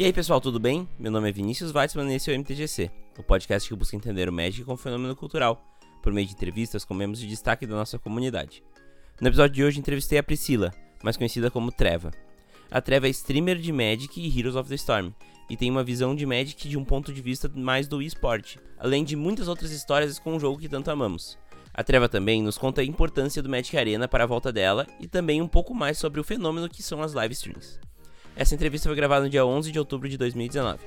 E aí pessoal, tudo bem? Meu nome é Vinícius Weitzman e esse é o MTGC, o podcast que busca entender o Magic como fenômeno cultural, por meio de entrevistas com membros de destaque da nossa comunidade. No episódio de hoje entrevistei a Priscila, mais conhecida como Treva. A Treva é streamer de Magic e Heroes of the Storm, e tem uma visão de Magic de um ponto de vista mais do esporte, além de muitas outras histórias com o jogo que tanto amamos. A Treva também nos conta a importância do Magic Arena para a volta dela e também um pouco mais sobre o fenômeno que são as live streams. Essa entrevista foi gravada no dia 11 de outubro de 2019.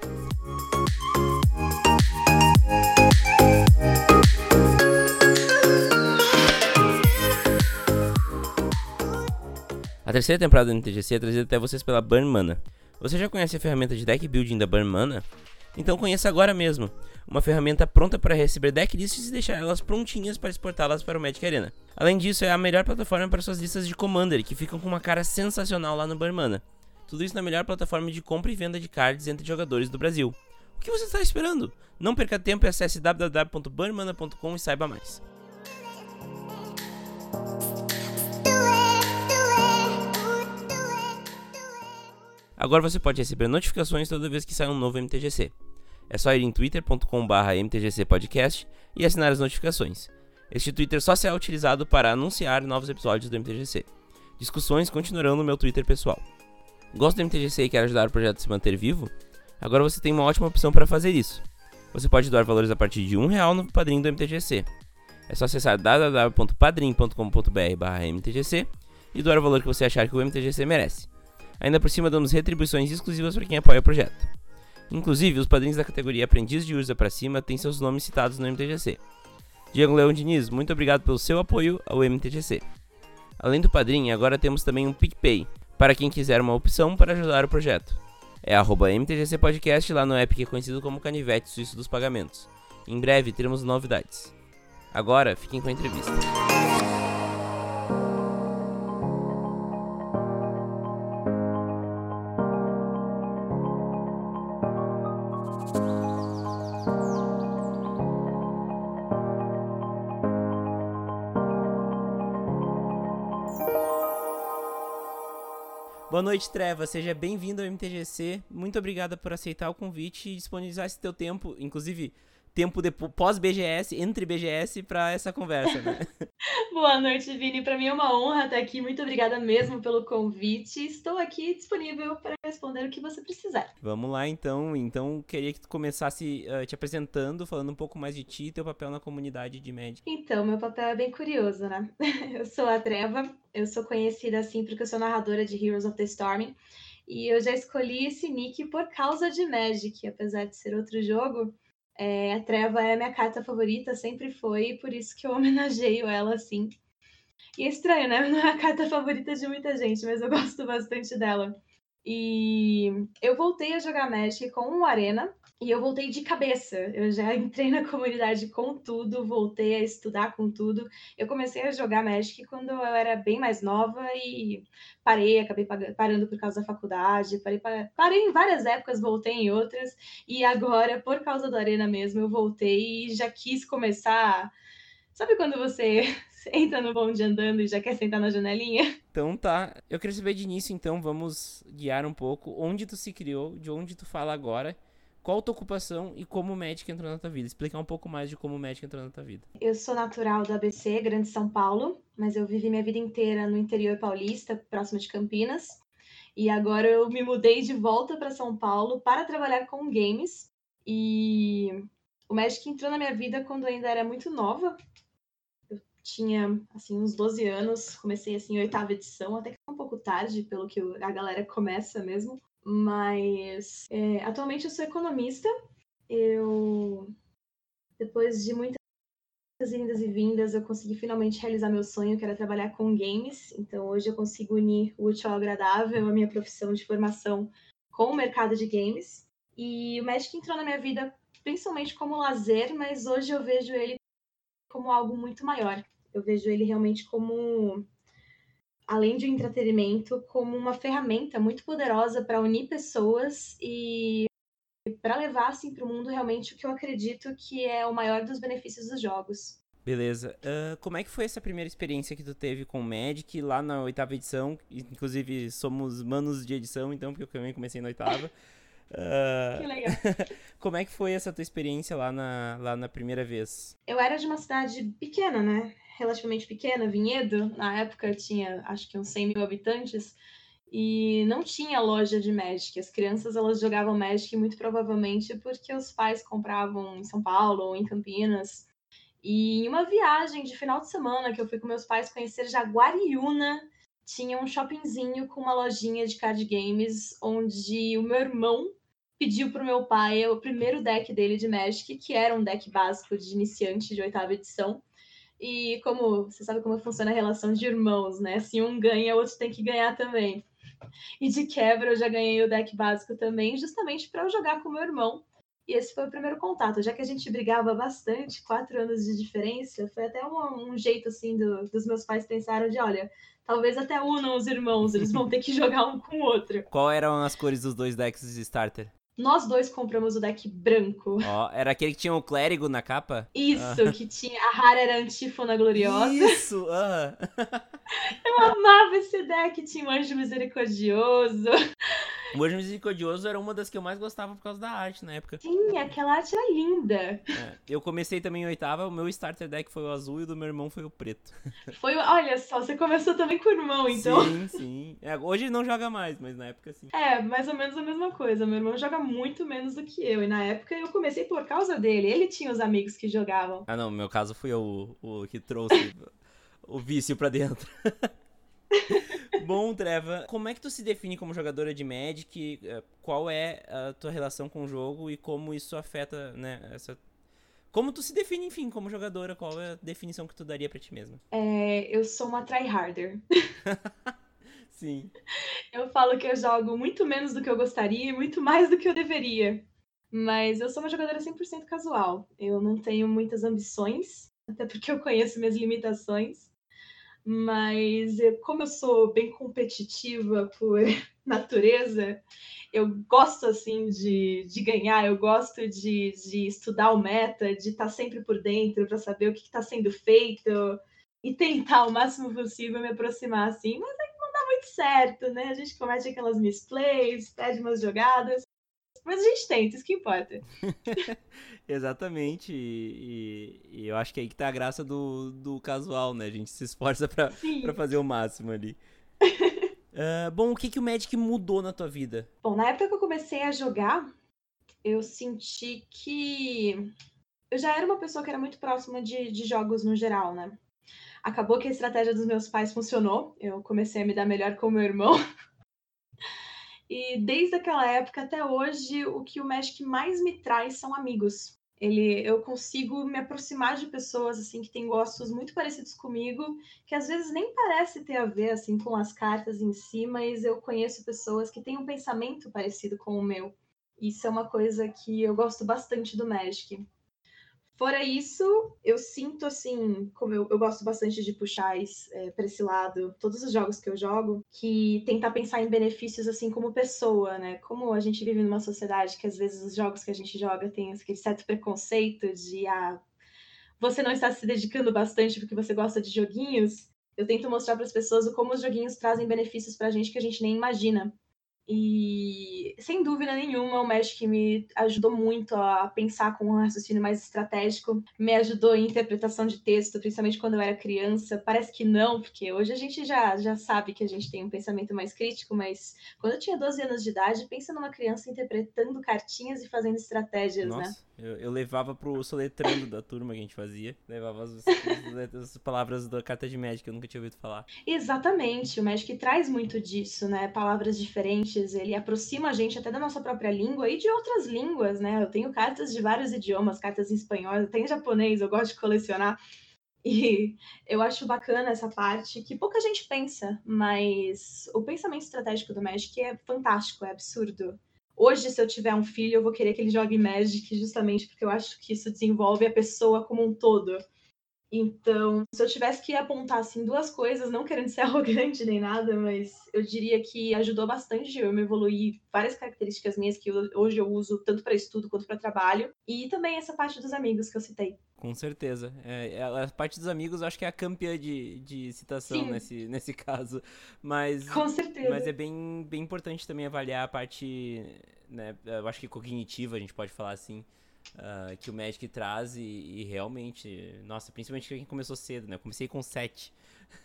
A terceira temporada do NTGC é trazida até vocês pela Burn Mana. Você já conhece a ferramenta de deck building da Burn Mana? Então conheça agora mesmo, uma ferramenta pronta para receber decklists e deixar elas prontinhas para exportá-las para o Magic Arena. Além disso, é a melhor plataforma para suas listas de Commander, que ficam com uma cara sensacional lá no Burmana. Tudo isso na melhor plataforma de compra e venda de cards entre jogadores do Brasil. O que você está esperando? Não perca tempo e acesse www.burmana.com e saiba mais. Agora você pode receber notificações toda vez que sai um novo MTGC. É só ir em twitter.com.br mtgcpodcast e assinar as notificações. Este Twitter só será utilizado para anunciar novos episódios do MTGC. Discussões continuarão no meu Twitter pessoal. Gosta do MTGC e quer ajudar o projeto a se manter vivo? Agora você tem uma ótima opção para fazer isso. Você pode doar valores a partir de um real no padrinho do MTGC. É só acessar www.padrim.com.br/mtgc e doar o valor que você achar que o MTGC merece. Ainda por cima damos retribuições exclusivas para quem apoia o projeto. Inclusive, os padrinhos da categoria Aprendiz de Urza para cima têm seus nomes citados no MTGC. Diego Leão Diniz, muito obrigado pelo seu apoio ao MTGC. Além do padrinho, agora temos também um PicPay, para quem quiser uma opção para ajudar o projeto. É arroba MTGC Podcast lá no app que é conhecido como Canivete Suíço dos Pagamentos. Em breve teremos novidades. Agora, fiquem com a entrevista. Boa noite, Treva. Seja bem-vindo ao MTGC. Muito obrigada por aceitar o convite e disponibilizar esse teu tempo, inclusive tempo pós-BGS, entre BGS, para essa conversa. Né? Boa noite, Vini. Para mim é uma honra estar aqui. Muito obrigada mesmo pelo convite. Estou aqui disponível para responder o que você precisar. Vamos lá, então. Então, queria que tu começasse uh, te apresentando, falando um pouco mais de ti e teu papel na comunidade de Magic. Então, meu papel é bem curioso, né? Eu sou a Treva. Eu sou conhecida assim porque eu sou narradora de Heroes of the Storm. E eu já escolhi esse nick por causa de Magic, apesar de ser outro jogo. É, a Treva é a minha carta favorita, sempre foi, por isso que eu homenageio ela assim. E é estranho, né? Não é a carta favorita de muita gente, mas eu gosto bastante dela. E eu voltei a jogar Magic com o Arena e eu voltei de cabeça. Eu já entrei na comunidade com tudo, voltei a estudar com tudo. Eu comecei a jogar Magic quando eu era bem mais nova e parei, acabei parando por causa da faculdade, parei, parei em várias épocas, voltei em outras e agora, por causa do Arena mesmo, eu voltei e já quis começar. Sabe quando você entra no bonde andando e já quer sentar na janelinha? Então tá. Eu queria saber de início, então, vamos guiar um pouco onde tu se criou, de onde tu fala agora. Qual a tua ocupação e como o Magic entrou na tua vida? Explicar um pouco mais de como o Magic entrou na tua vida. Eu sou natural do ABC, Grande São Paulo, mas eu vivi minha vida inteira no interior paulista, próximo de Campinas. E agora eu me mudei de volta para São Paulo para trabalhar com games. E o Magic entrou na minha vida quando eu ainda era muito nova tinha assim uns 12 anos, comecei assim oitava edição, até que um pouco tarde, pelo que a galera começa mesmo. Mas é, atualmente eu sou economista. Eu depois de muitas indas e vindas, eu consegui finalmente realizar meu sonho, que era trabalhar com games. Então hoje eu consigo unir o útil ao agradável, a minha profissão de formação com o mercado de games. E o Magic entrou na minha vida principalmente como lazer, mas hoje eu vejo ele como algo muito maior. Eu vejo ele realmente como, além de um entretenimento, como uma ferramenta muito poderosa para unir pessoas e para levar assim, para o mundo realmente o que eu acredito que é o maior dos benefícios dos jogos. Beleza. Uh, como é que foi essa primeira experiência que tu teve com o Magic lá na oitava edição? Inclusive, somos manos de edição, então, porque eu também comecei na oitava. Uh... Que legal. Como é que foi essa tua experiência lá na, lá na primeira vez? Eu era de uma cidade pequena, né? Relativamente pequena, Vinhedo. Na época tinha, acho que uns 100 mil habitantes. E não tinha loja de Magic. As crianças, elas jogavam Magic muito provavelmente porque os pais compravam em São Paulo ou em Campinas. E em uma viagem de final de semana que eu fui com meus pais conhecer Jaguariúna, tinha um shoppingzinho com uma lojinha de card games onde o meu irmão pediu pro meu pai o primeiro deck dele de Magic, que era um deck básico de iniciante de oitava edição. E como você sabe como funciona a relação de irmãos, né? Se um ganha, o outro tem que ganhar também. E de quebra eu já ganhei o deck básico também, justamente para eu jogar com meu irmão. E esse foi o primeiro contato. Já que a gente brigava bastante, quatro anos de diferença, foi até um, um jeito assim do, dos meus pais pensaram de, olha, talvez até unam os irmãos, eles vão ter que jogar um com o outro. Qual eram as cores dos dois decks de starter? Nós dois compramos o deck branco. Ó, oh, era aquele que tinha o um clérigo na capa? Isso, ah. que tinha. A rara era antífona gloriosa. Isso! Ah. Eu amava esse deck, tinha um anjo misericordioso. O Anjo Misericordioso era uma das que eu mais gostava por causa da arte na época. Sim, aquela arte era linda. É, eu comecei também em oitava, o meu starter deck foi o azul e o do meu irmão foi o preto. Foi, olha só, você começou também com o irmão, então. Sim, sim. É, hoje não joga mais, mas na época sim. É, mais ou menos a mesma coisa. Meu irmão joga muito menos do que eu. E na época eu comecei por causa dele. Ele tinha os amigos que jogavam. Ah, não, no meu caso fui eu o, o que trouxe o vício pra dentro. Bom, Treva, como é que tu se define como jogadora de Magic? Eh, qual é a tua relação com o jogo e como isso afeta, né, essa como tu se define, enfim, como jogadora? Qual é a definição que tu daria para ti mesma? É, eu sou uma tryharder. Sim. Eu falo que eu jogo muito menos do que eu gostaria e muito mais do que eu deveria. Mas eu sou uma jogadora 100% casual. Eu não tenho muitas ambições, até porque eu conheço minhas limitações. Mas como eu sou bem competitiva por natureza, eu gosto assim de, de ganhar, eu gosto de, de estudar o meta, de estar tá sempre por dentro para saber o que está sendo feito e tentar o máximo possível me aproximar assim, mas é muito certo, né? A gente comete aquelas misplays, pede umas jogadas, mas a gente tenta, isso que importa. Exatamente. E, e, eu acho que é aí que tá a graça do, do casual, né? A gente se esforça pra, pra fazer o máximo ali. uh, bom, o que, que o Magic mudou na tua vida? Bom, na época que eu comecei a jogar, eu senti que eu já era uma pessoa que era muito próxima de, de jogos no geral, né? Acabou que a estratégia dos meus pais funcionou. Eu comecei a me dar melhor com meu irmão. E desde aquela época até hoje, o que o Magic mais me traz são amigos. Ele, eu consigo me aproximar de pessoas assim que têm gostos muito parecidos comigo, que às vezes nem parece ter a ver assim com as cartas em si, mas eu conheço pessoas que têm um pensamento parecido com o meu. Isso é uma coisa que eu gosto bastante do Magic. Fora isso, eu sinto assim, como eu, eu gosto bastante de puxar é, para esse lado, todos os jogos que eu jogo, que tentar pensar em benefícios assim como pessoa, né? Como a gente vive numa sociedade que às vezes os jogos que a gente joga tem aquele certo preconceito de ah, você não está se dedicando bastante porque você gosta de joguinhos. Eu tento mostrar para as pessoas como os joguinhos trazem benefícios para a gente que a gente nem imagina. E sem dúvida nenhuma, o Magic me ajudou muito a pensar com um raciocínio mais estratégico, me ajudou em interpretação de texto, principalmente quando eu era criança. Parece que não, porque hoje a gente já, já sabe que a gente tem um pensamento mais crítico, mas quando eu tinha 12 anos de idade, pensa numa criança interpretando cartinhas e fazendo estratégias, Nossa, né? Eu, eu levava pro soletrando da turma que a gente fazia, levava as, as, as palavras da carta de Magic que eu nunca tinha ouvido falar. Exatamente, o Magic traz muito disso, né? Palavras diferentes ele aproxima a gente até da nossa própria língua e de outras línguas, né? Eu tenho cartas de vários idiomas, cartas em espanhol, eu tenho japonês, eu gosto de colecionar. E eu acho bacana essa parte que pouca gente pensa, mas o pensamento estratégico do Magic é fantástico, é absurdo. Hoje, se eu tiver um filho, eu vou querer que ele jogue Magic justamente porque eu acho que isso desenvolve a pessoa como um todo. Então, se eu tivesse que apontar assim duas coisas, não querendo ser arrogante nem nada, mas eu diria que ajudou bastante eu me evoluir várias características minhas que hoje eu uso tanto para estudo quanto para trabalho, e também essa parte dos amigos que eu citei. Com certeza. É, a parte dos amigos eu acho que é a campeã de, de citação nesse, nesse caso. Mas, Com certeza. Mas é bem, bem importante também avaliar a parte né? Eu acho que cognitiva, a gente pode falar assim. Uh, que o Magic traz e, e, realmente, nossa, principalmente quem começou cedo, né? Eu comecei com 7.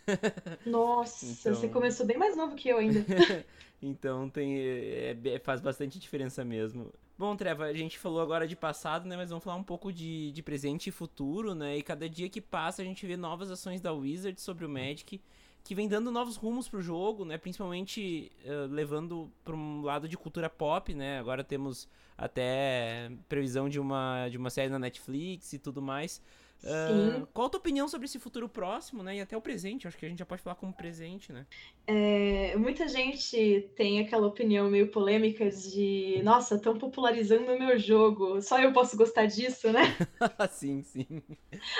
Nossa, então... você começou bem mais novo que eu ainda. então tem, é, é, faz bastante diferença mesmo. Bom, Treva, a gente falou agora de passado, né? Mas vamos falar um pouco de, de presente e futuro, né? E cada dia que passa a gente vê novas ações da Wizard sobre o Magic que vem dando novos rumos pro jogo, né? Principalmente uh, levando para um lado de cultura pop, né? Agora temos até previsão de uma, de uma série na Netflix e tudo mais. Uh, qual a tua opinião sobre esse futuro próximo, né? E até o presente? Acho que a gente já pode falar como presente, né? É, muita gente tem aquela opinião meio polêmica de nossa, estão popularizando o meu jogo, só eu posso gostar disso, né? sim, sim.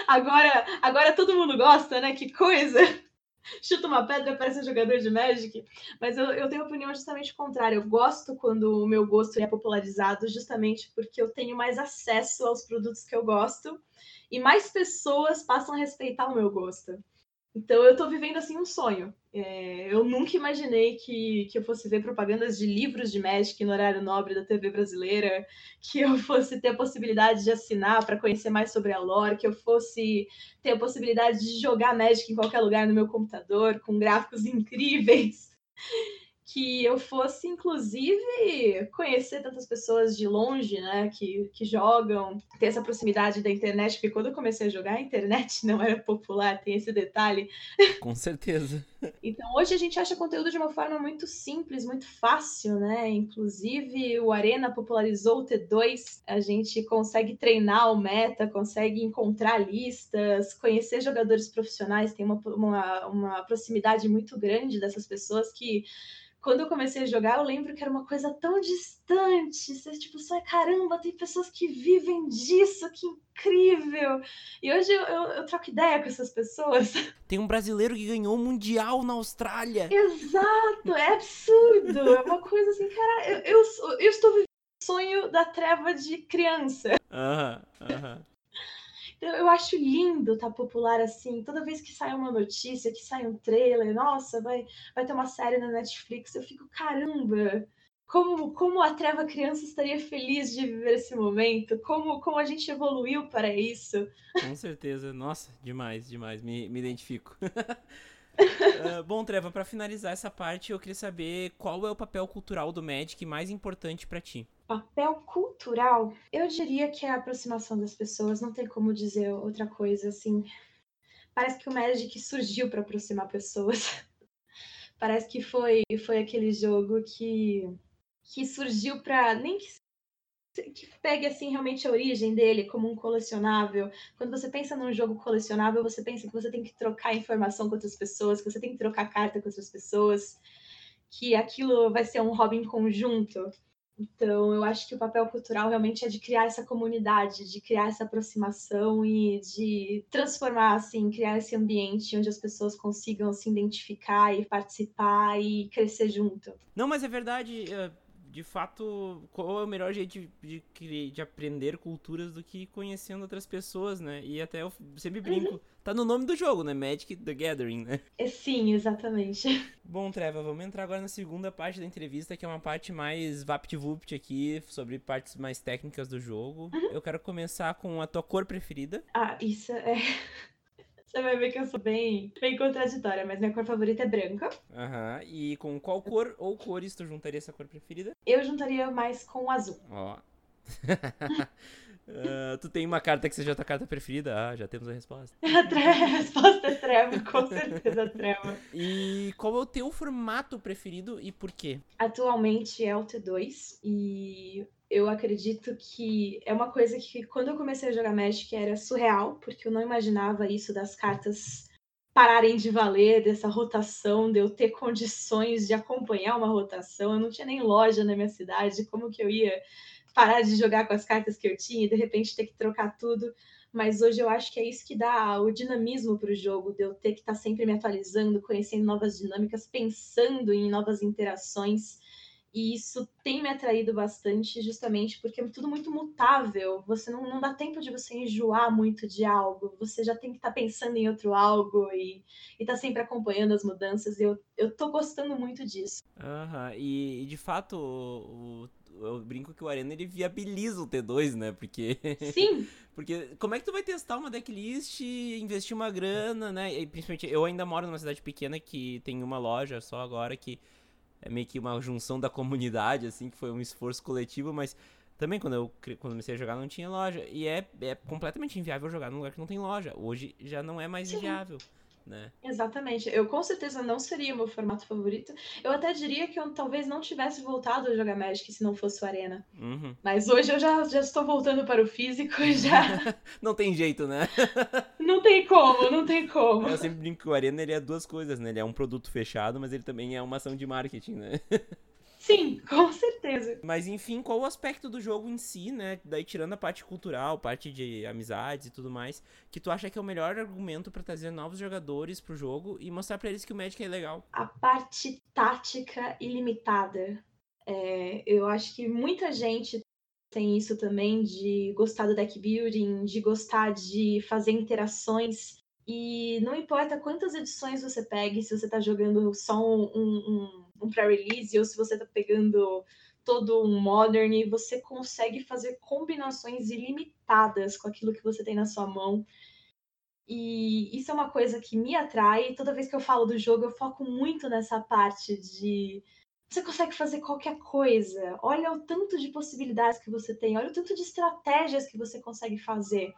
Agora, agora todo mundo gosta, né? Que coisa! chuta uma pedra, parece um jogador de Magic. Mas eu, eu tenho opinião justamente contrária. Eu gosto quando o meu gosto é popularizado, justamente porque eu tenho mais acesso aos produtos que eu gosto e mais pessoas passam a respeitar o meu gosto. Então eu estou vivendo assim um sonho. É, eu nunca imaginei que, que eu fosse ver propagandas de livros de Magic no horário nobre da TV brasileira, que eu fosse ter a possibilidade de assinar para conhecer mais sobre a lore, que eu fosse ter a possibilidade de jogar Magic em qualquer lugar no meu computador, com gráficos incríveis que eu fosse, inclusive, conhecer tantas pessoas de longe, né, que, que jogam, ter essa proximidade da internet, porque quando eu comecei a jogar, a internet não era popular, tem esse detalhe. Com certeza. Então, hoje a gente acha conteúdo de uma forma muito simples, muito fácil, né? Inclusive, o Arena popularizou o T2, a gente consegue treinar o meta, consegue encontrar listas, conhecer jogadores profissionais, tem uma, uma, uma proximidade muito grande dessas pessoas que quando eu comecei a jogar, eu lembro que era uma coisa tão distante. Você, tipo, só caramba, tem pessoas que vivem disso, que incrível! E hoje eu, eu, eu, troco ideia com essas pessoas. Tem um brasileiro que ganhou o Mundial na Austrália. Exato, é absurdo. É uma coisa assim, cara, eu, eu, eu estou vivendo o sonho da treva de criança. Aham, aham. Eu acho lindo estar tá popular assim. Toda vez que sai uma notícia, que sai um trailer, nossa, vai, vai ter uma série na Netflix, eu fico, caramba, como, como a Treva Criança estaria feliz de viver esse momento, como, como a gente evoluiu para isso. Com certeza, nossa, demais, demais, me, me identifico. uh, bom, Treva, para finalizar essa parte, eu queria saber qual é o papel cultural do Magic mais importante para ti papel cultural, eu diria que é a aproximação das pessoas, não tem como dizer outra coisa assim. Parece que o Magic surgiu para aproximar pessoas. Parece que foi foi aquele jogo que que surgiu para nem que que pegue assim realmente a origem dele como um colecionável. Quando você pensa num jogo colecionável, você pensa que você tem que trocar informação com outras pessoas, que você tem que trocar carta com outras pessoas, que aquilo vai ser um hobby em conjunto. Então, eu acho que o papel cultural realmente é de criar essa comunidade, de criar essa aproximação e de transformar, assim, criar esse ambiente onde as pessoas consigam se identificar e participar e crescer junto. Não, mas é verdade. Uh de fato, qual é o melhor jeito de, de, de, aprender culturas do que conhecendo outras pessoas, né? E até eu sempre brinco, uhum. tá no nome do jogo, né? Magic the Gathering, né? É, sim, exatamente. Bom, Treva, vamos entrar agora na segunda parte da entrevista, que é uma parte mais vapt-vupt aqui, sobre partes mais técnicas do jogo. Uhum. Eu quero começar com a tua cor preferida. Ah, isso é... Você vai ver que eu sou bem, bem contraditória, mas minha cor favorita é branca. Aham. Uhum. E com qual cor ou cores tu juntaria essa cor preferida? Eu juntaria mais com azul. Ó. Uh, tu tem uma carta que seja a tua carta preferida? Ah, já temos a resposta. a resposta é treva, com certeza treva. E qual é o teu formato preferido e por quê? Atualmente é o T2 e eu acredito que é uma coisa que quando eu comecei a jogar Magic era surreal, porque eu não imaginava isso das cartas pararem de valer, dessa rotação, de eu ter condições de acompanhar uma rotação. Eu não tinha nem loja na minha cidade, como que eu ia parar de jogar com as cartas que eu tinha e de repente ter que trocar tudo? Mas hoje eu acho que é isso que dá o dinamismo para o jogo, de eu ter que estar tá sempre me atualizando, conhecendo novas dinâmicas, pensando em novas interações. E isso tem me atraído bastante, justamente porque é tudo muito mutável. Você não, não dá tempo de você enjoar muito de algo. Você já tem que estar tá pensando em outro algo e, e tá sempre acompanhando as mudanças. Eu, eu tô gostando muito disso. Uhum. e, e, de fato, o, eu brinco que o Arena ele viabiliza o T2, né? Porque. Sim! porque como é que tu vai testar uma decklist, investir uma grana, né? E principalmente eu ainda moro numa cidade pequena que tem uma loja só agora que é meio que uma junção da comunidade, assim, que foi um esforço coletivo, mas também quando eu quando comecei a jogar não tinha loja. E é, é completamente inviável jogar num lugar que não tem loja. Hoje já não é mais Sim. viável. Né? Exatamente. Eu com certeza não seria o meu formato favorito. Eu até diria que eu talvez não tivesse voltado a jogar Magic se não fosse o Arena. Uhum. Mas hoje eu já, já estou voltando para o físico e já. não tem jeito, né? não tem como, não tem como. Eu sempre brinco que o Arena ele é duas coisas, né? Ele é um produto fechado, mas ele também é uma ação de marketing, né? Sim, com certeza. Mas enfim, qual o aspecto do jogo em si, né? Daí tirando a parte cultural, parte de amizades e tudo mais, que tu acha que é o melhor argumento para trazer novos jogadores pro jogo e mostrar para eles que o Magic é legal? A parte tática ilimitada. É, eu acho que muita gente tem isso também de gostar do deck building, de gostar de fazer interações. E não importa quantas edições você pegue, se você está jogando só um, um, um pré-release ou se você está pegando todo um modern, você consegue fazer combinações ilimitadas com aquilo que você tem na sua mão. E isso é uma coisa que me atrai. Toda vez que eu falo do jogo, eu foco muito nessa parte de você consegue fazer qualquer coisa. Olha o tanto de possibilidades que você tem, olha o tanto de estratégias que você consegue fazer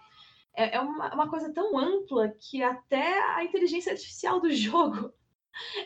é, é uma, uma coisa tão ampla que até a inteligência artificial do jogo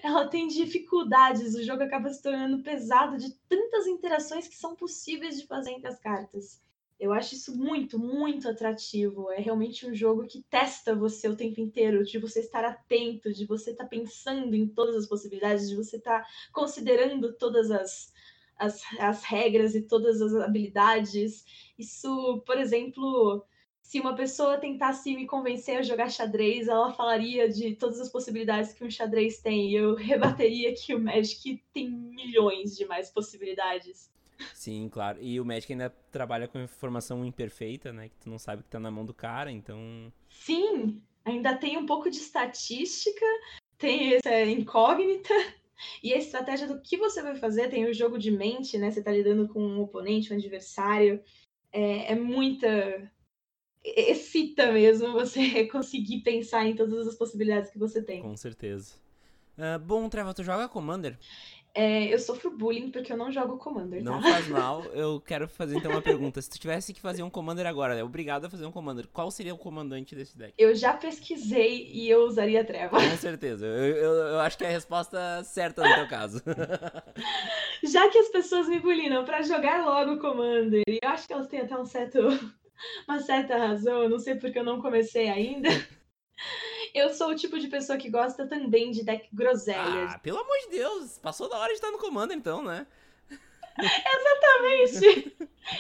ela tem dificuldades, o jogo acaba se tornando pesado de tantas interações que são possíveis de fazer entre as cartas. Eu acho isso muito, muito atrativo. É realmente um jogo que testa você o tempo inteiro, de você estar atento, de você estar pensando em todas as possibilidades, de você estar considerando todas as, as, as regras e todas as habilidades. Isso, por exemplo, se uma pessoa tentasse me convencer a jogar xadrez, ela falaria de todas as possibilidades que um xadrez tem. E eu rebateria que o Magic tem milhões de mais possibilidades. Sim, claro. E o Magic ainda trabalha com informação imperfeita, né? Que tu não sabe que tá na mão do cara, então. Sim, ainda tem um pouco de estatística, tem essa incógnita. E a estratégia do que você vai fazer, tem o jogo de mente, né? Você tá lidando com um oponente, um adversário. É, é muita excita mesmo você conseguir pensar em todas as possibilidades que você tem. Com certeza. Uh, bom, Treva, tu joga Commander? É, eu sofro bullying porque eu não jogo Commander, tá? Não faz mal. Eu quero fazer então uma pergunta. Se tu tivesse que fazer um Commander agora, é obrigado a fazer um Commander, qual seria o comandante desse deck? Eu já pesquisei e eu usaria Treva. Com certeza. Eu, eu, eu acho que é a resposta certa no teu caso. já que as pessoas me bullyingam pra jogar logo Commander, e eu acho que elas têm até um certo uma certa razão, não sei porque eu não comecei ainda. Eu sou o tipo de pessoa que gosta também de deck groselha. Ah, pelo amor de Deus, passou da hora de estar no comando então, né? Exatamente!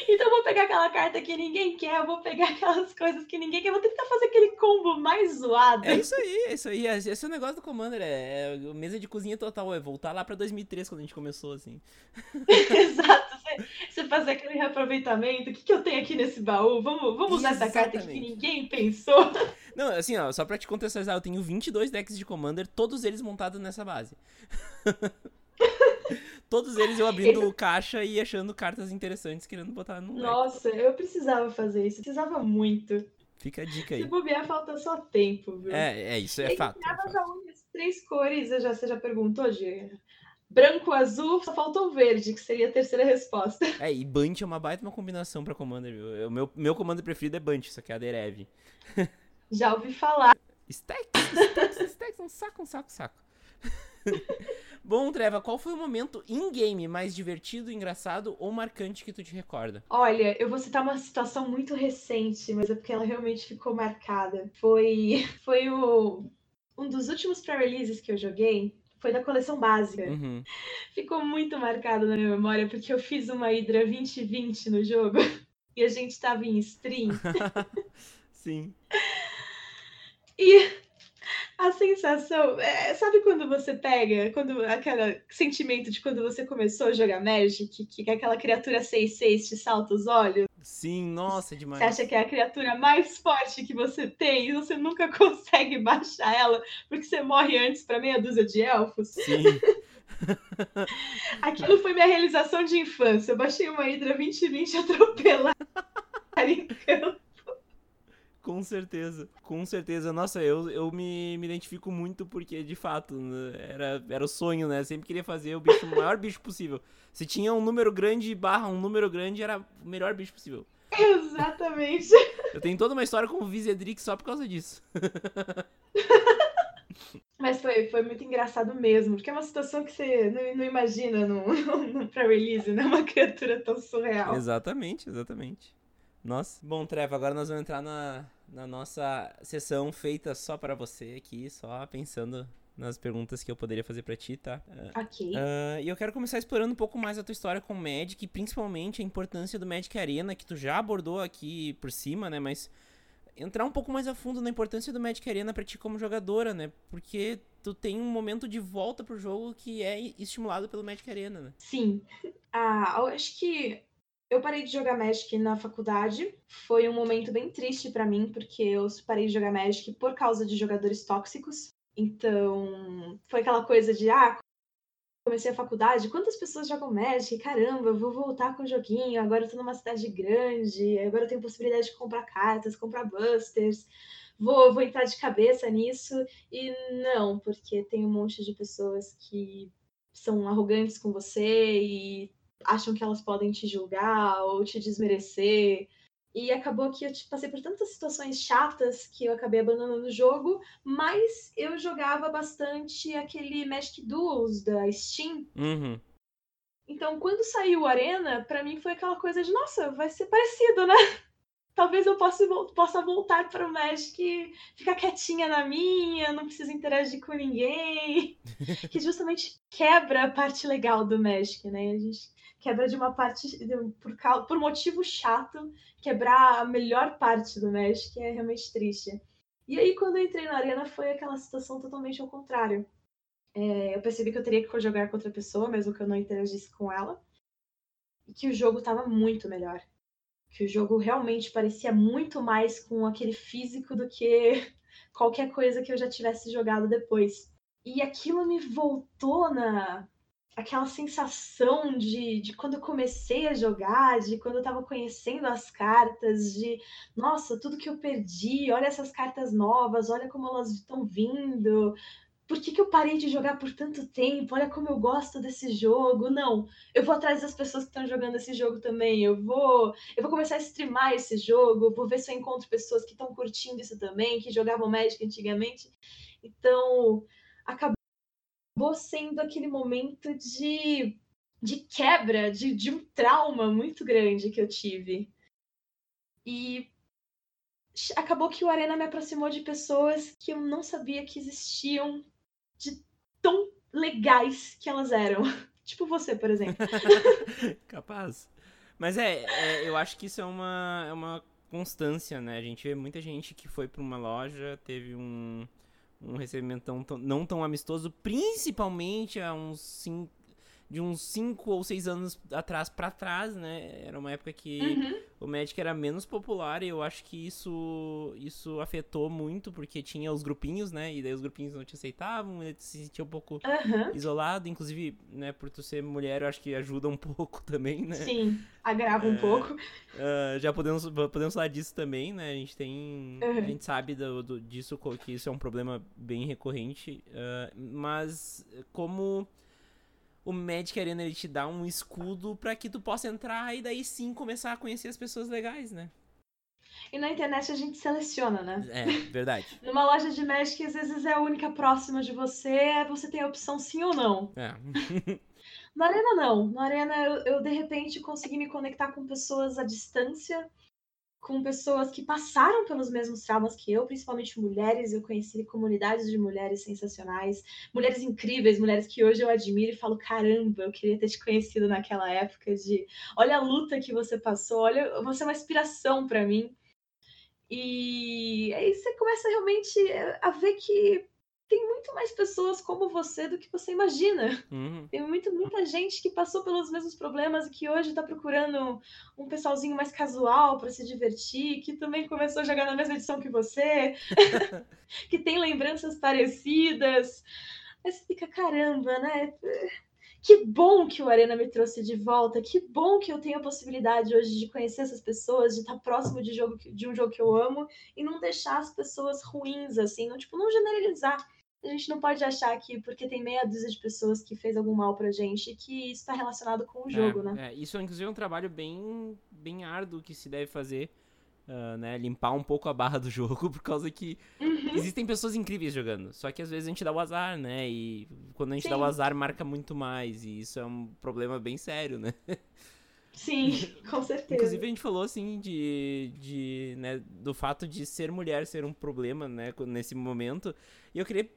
Então eu vou pegar aquela carta que ninguém quer, eu vou pegar aquelas coisas que ninguém quer, eu vou tentar fazer aquele combo mais zoado. É isso aí, é isso aí. Esse é o negócio do Commander, é, é mesa de cozinha total, é voltar lá pra 2003 quando a gente começou, assim. Exato, você, você fazer aquele reaproveitamento, o que, que eu tenho aqui nesse baú? Vamos, vamos usar essa carta que ninguém pensou. Não, assim, ó, só pra te contextualizar, eu tenho 22 decks de Commander, todos eles montados nessa base. Todos eles eu abrindo Esse... caixa e achando cartas interessantes, querendo botar no. Nossa, eu precisava fazer isso, precisava muito. Fica a dica aí. Se bobear, falta só tempo, viu? É, é isso, é fato. Cada é fato. três cores, já, você já perguntou, Gê? Branco, azul, só faltou verde, que seria a terceira resposta. É, e Bunt é uma baita uma combinação pra Commander, viu? O meu, meu Commander preferido é Bunt, só que é a Derev. Já ouvi falar. Stacks, stacks, stacks, um saco, um saco, um saco. Bom, Treva, qual foi o momento in-game mais divertido, engraçado ou marcante que tu te recorda? Olha, eu vou citar uma situação muito recente, mas é porque ela realmente ficou marcada. Foi, foi o, um dos últimos pré-releases que eu joguei. Foi da coleção básica. Uhum. Ficou muito marcado na minha memória, porque eu fiz uma Hydra 2020 no jogo e a gente tava em stream. Sim. E a sensação. É, sabe quando você pega, quando aquele sentimento de quando você começou a jogar Magic, que, que aquela criatura 6-6 te salta os olhos? Sim, nossa, demais. Você acha que é a criatura mais forte que você tem e você nunca consegue baixar ela porque você morre antes para meia dúzia de elfos? Sim. Aquilo foi minha realização de infância. Eu baixei uma Hydra 2020 atropelar em campo. Com certeza, com certeza. Nossa, eu, eu me, me identifico muito porque, de fato, era, era o sonho, né? sempre queria fazer o bicho, o maior bicho possível. Se tinha um número grande barra um número grande, era o melhor bicho possível. Exatamente. Eu tenho toda uma história com o Vizedrix só por causa disso. Mas foi, foi muito engraçado mesmo, porque é uma situação que você não, não imagina no, no pré-release, né? Uma criatura tão surreal. Exatamente, exatamente. Nossa. Bom, Treva, agora nós vamos entrar na, na nossa sessão feita só para você aqui, só pensando nas perguntas que eu poderia fazer para ti, tá? Ok. Uh, e eu quero começar explorando um pouco mais a tua história com o Magic, e principalmente a importância do Magic Arena, que tu já abordou aqui por cima, né? Mas entrar um pouco mais a fundo na importância do Magic Arena para ti como jogadora, né? Porque tu tem um momento de volta pro jogo que é estimulado pelo Magic Arena, né? Sim. Ah, eu acho que eu parei de jogar Magic na faculdade. Foi um momento bem triste para mim, porque eu parei de jogar Magic por causa de jogadores tóxicos. Então, foi aquela coisa de, ah, comecei a faculdade, quantas pessoas jogam Magic? Caramba, eu vou voltar com o joguinho, agora eu tô numa cidade grande, agora eu tenho possibilidade de comprar cartas, comprar busters, vou, vou entrar de cabeça nisso. E não, porque tem um monte de pessoas que são arrogantes com você e acham que elas podem te julgar ou te desmerecer. E acabou que eu passei por tantas situações chatas que eu acabei abandonando o jogo, mas eu jogava bastante aquele Magic Duels da Steam. Uhum. Então, quando saiu o Arena, para mim foi aquela coisa de, nossa, vai ser parecido, né? Talvez eu possa, possa voltar para o Magic ficar quietinha na minha, não preciso interagir com ninguém. que justamente quebra a parte legal do Magic, né? A gente quebra de uma parte, por, por motivo chato, quebrar a melhor parte do Magic é realmente triste. E aí, quando eu entrei na arena, foi aquela situação totalmente ao contrário. É, eu percebi que eu teria que jogar com outra pessoa, mesmo que eu não interagisse com ela. E que o jogo estava muito melhor. Que o jogo realmente parecia muito mais com aquele físico do que qualquer coisa que eu já tivesse jogado depois. E aquilo me voltou na, aquela sensação de, de quando eu comecei a jogar, de quando eu estava conhecendo as cartas, de nossa, tudo que eu perdi, olha essas cartas novas, olha como elas estão vindo. Por que, que eu parei de jogar por tanto tempo? Olha como eu gosto desse jogo. Não, eu vou atrás das pessoas que estão jogando esse jogo também. Eu vou, eu vou começar a streamar esse jogo. Vou ver se eu encontro pessoas que estão curtindo isso também, que jogavam Magic antigamente. Então, acabou acabou sendo aquele momento de, de quebra, de, de um trauma muito grande que eu tive. E acabou que o Arena me aproximou de pessoas que eu não sabia que existiam, de tão legais que elas eram. tipo você, por exemplo. Capaz. Mas é, é, eu acho que isso é uma, é uma constância, né? A gente vê muita gente que foi para uma loja, teve um, um recebimento tão, tão, não tão amistoso, principalmente há uns de uns 5 ou 6 anos atrás para trás, né? Era uma época que uhum. o Magic era menos popular e eu acho que isso isso afetou muito porque tinha os grupinhos, né? E daí os grupinhos não te aceitavam, ele se sentia um pouco uhum. isolado, inclusive, né, por tu ser mulher, eu acho que ajuda um pouco também, né? Sim, agrava um é, pouco. Uh, já podemos podemos falar disso também, né? A gente tem uhum. a gente sabe do, do, disso que isso é um problema bem recorrente, uh, mas como o Magic Arena ele te dá um escudo para que tu possa entrar e daí sim começar a conhecer as pessoas legais, né? E na internet a gente seleciona, né? É, verdade. Numa loja de Magic, às vezes é a única próxima de você, você tem a opção sim ou não. É. Na Arena, não. Na Arena, eu, eu, de repente consegui me conectar com pessoas à distância com pessoas que passaram pelos mesmos traumas que eu, principalmente mulheres. Eu conheci comunidades de mulheres sensacionais, mulheres incríveis, mulheres que hoje eu admiro e falo: caramba, eu queria ter te conhecido naquela época. De olha a luta que você passou, olha, você é uma inspiração para mim. E aí você começa realmente a ver que tem muito mais pessoas como você do que você imagina. Uhum. Tem muito, muita gente que passou pelos mesmos problemas e que hoje está procurando um pessoalzinho mais casual para se divertir, que também começou a jogar na mesma edição que você, que tem lembranças parecidas. Aí você fica, caramba, né? Que bom que o Arena me trouxe de volta, que bom que eu tenho a possibilidade hoje de conhecer essas pessoas, de estar próximo de, jogo, de um jogo que eu amo e não deixar as pessoas ruins, assim, não, tipo, não generalizar. A gente não pode achar que porque tem meia dúzia de pessoas que fez algum mal pra gente, que isso está relacionado com o jogo, é, né? É, isso, inclusive, é um trabalho bem, bem árduo que se deve fazer uh, né, limpar um pouco a barra do jogo, por causa que uhum. existem pessoas incríveis jogando. Só que às vezes a gente dá o azar, né? E quando a gente Sim. dá o azar, marca muito mais. E isso é um problema bem sério, né? Sim, com certeza. Inclusive a gente falou assim de, de né, do fato de ser mulher ser um problema, né, nesse momento. E eu queria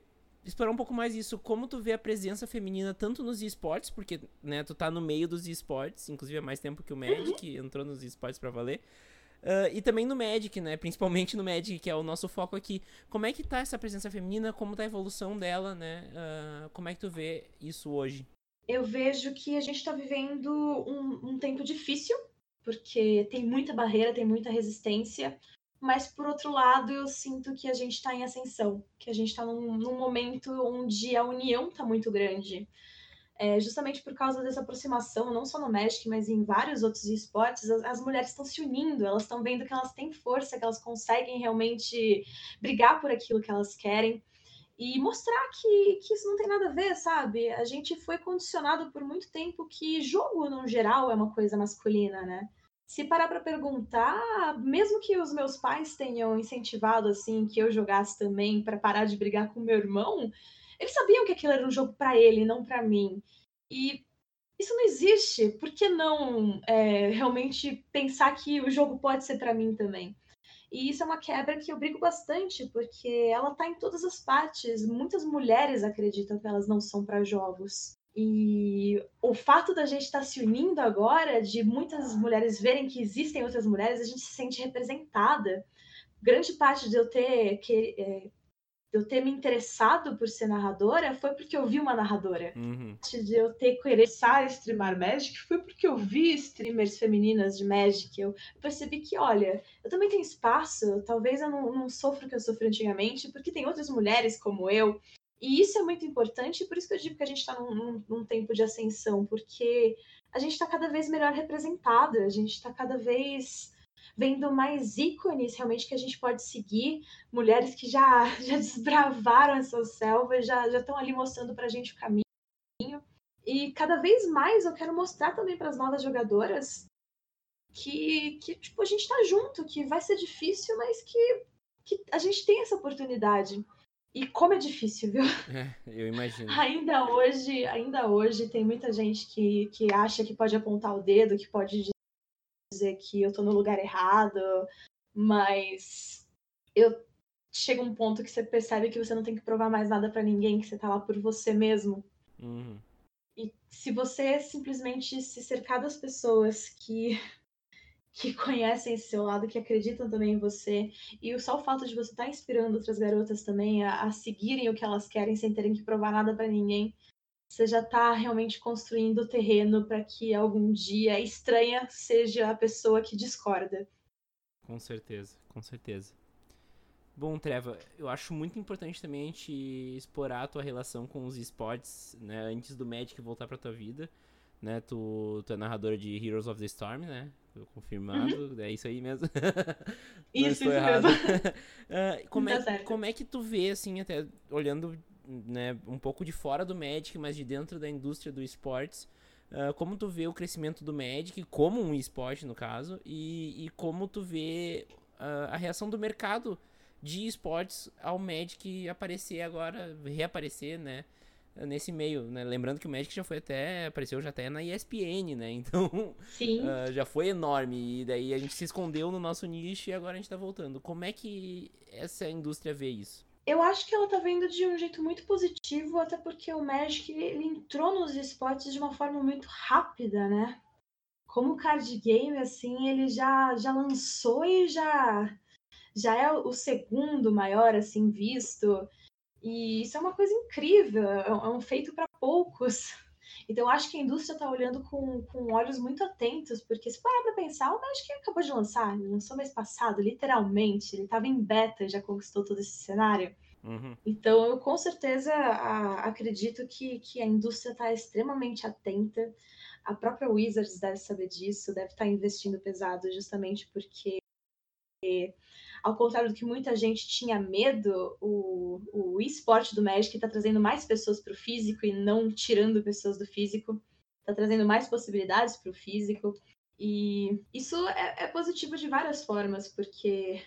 explorar um pouco mais isso, como tu vê a presença feminina tanto nos esportes, porque, né, tu tá no meio dos esportes, inclusive há mais tempo que o Magic uhum. entrou nos esportes para valer. Uh, e também no Magic, né? Principalmente no Magic, que é o nosso foco aqui. Como é que tá essa presença feminina? Como tá a evolução dela, né? Uh, como é que tu vê isso hoje? Eu vejo que a gente está vivendo um, um, tempo difícil, porque tem muita barreira, tem muita resistência. Mas, por outro lado, eu sinto que a gente está em ascensão, que a gente está num, num momento onde a união está muito grande é, justamente por causa dessa aproximação, não só no Magic, mas em vários outros esportes, as, as mulheres estão se unindo, elas estão vendo que elas têm força, que elas conseguem realmente brigar por aquilo que elas querem e mostrar que, que isso não tem nada a ver, sabe? A gente foi condicionado por muito tempo que jogo, no geral, é uma coisa masculina, né? Se parar para perguntar, mesmo que os meus pais tenham incentivado assim que eu jogasse também para parar de brigar com meu irmão, eles sabiam que aquilo era um jogo para ele, não para mim. E isso não existe. Por que não é, realmente pensar que o jogo pode ser para mim também? E isso é uma quebra que eu brigo bastante, porque ela tá em todas as partes. Muitas mulheres acreditam que elas não são para jogos. E o fato da gente estar tá se unindo agora, de muitas mulheres verem que existem outras mulheres, a gente se sente representada. Grande parte de eu ter que, é, eu ter me interessado por ser narradora foi porque eu vi uma narradora. Uhum. De eu ter começar a streamar Magic foi porque eu vi streamers femininas de Magic. Eu percebi que, olha, eu também tenho espaço, talvez eu não, não sofro o que eu sofri antigamente, porque tem outras mulheres como eu. E isso é muito importante, por isso que eu digo que a gente está num, num, num tempo de ascensão, porque a gente está cada vez melhor representada, a gente está cada vez vendo mais ícones realmente que a gente pode seguir, mulheres que já, já desbravaram essas selvas, já, já estão ali mostrando para a gente o caminho. E cada vez mais eu quero mostrar também para as novas jogadoras que, que tipo, a gente está junto, que vai ser difícil, mas que, que a gente tem essa oportunidade. E como é difícil, viu? É, eu imagino. Ainda hoje, ainda hoje tem muita gente que, que acha que pode apontar o dedo, que pode dizer que eu tô no lugar errado, mas eu chega um ponto que você percebe que você não tem que provar mais nada para ninguém, que você tá lá por você mesmo. Uhum. E se você simplesmente se cercar das pessoas que que conhecem esse seu lado, que acreditam também em você, e só o fato de você estar tá inspirando outras garotas também a, a seguirem o que elas querem sem terem que provar nada para ninguém, você já está realmente construindo o terreno para que algum dia estranha seja a pessoa que discorda. Com certeza, com certeza. Bom, Treva, eu acho muito importante também a gente explorar a tua relação com os esportes, né, antes do Magic voltar pra tua vida, né, tu, tu é narradora de Heroes of the Storm, né, confirmado, uhum. é isso aí mesmo. isso, isso errado. mesmo. uh, como, é, como é que tu vê, assim, até olhando né, um pouco de fora do Magic, mas de dentro da indústria do esportes. Uh, como tu vê o crescimento do Magic como um esporte, no caso, e, e como tu vê uh, a reação do mercado de esportes ao Magic aparecer agora, reaparecer, né? Nesse meio, né? Lembrando que o Magic já foi até. apareceu já até na ESPN, né? Então. Uh, já foi enorme. E daí a gente se escondeu no nosso nicho e agora a gente tá voltando. Como é que essa indústria vê isso? Eu acho que ela tá vendo de um jeito muito positivo, até porque o Magic ele entrou nos esportes de uma forma muito rápida, né? Como card game, assim, ele já, já lançou e já, já é o segundo maior, assim, visto. E isso é uma coisa incrível, é um é feito para poucos. Então, eu acho que a indústria está olhando com, com olhos muito atentos, porque se parar para pensar, o Magic acabou de lançar, lançou mês passado, literalmente, ele estava em beta, já conquistou todo esse cenário. Uhum. Então, eu com certeza a, acredito que, que a indústria está extremamente atenta. A própria Wizards deve saber disso, deve estar tá investindo pesado, justamente porque, ao contrário do que muita gente tinha medo, o, o esporte do Magic está trazendo mais pessoas para o físico e não tirando pessoas do físico. Está trazendo mais possibilidades para o físico. E isso é, é positivo de várias formas, porque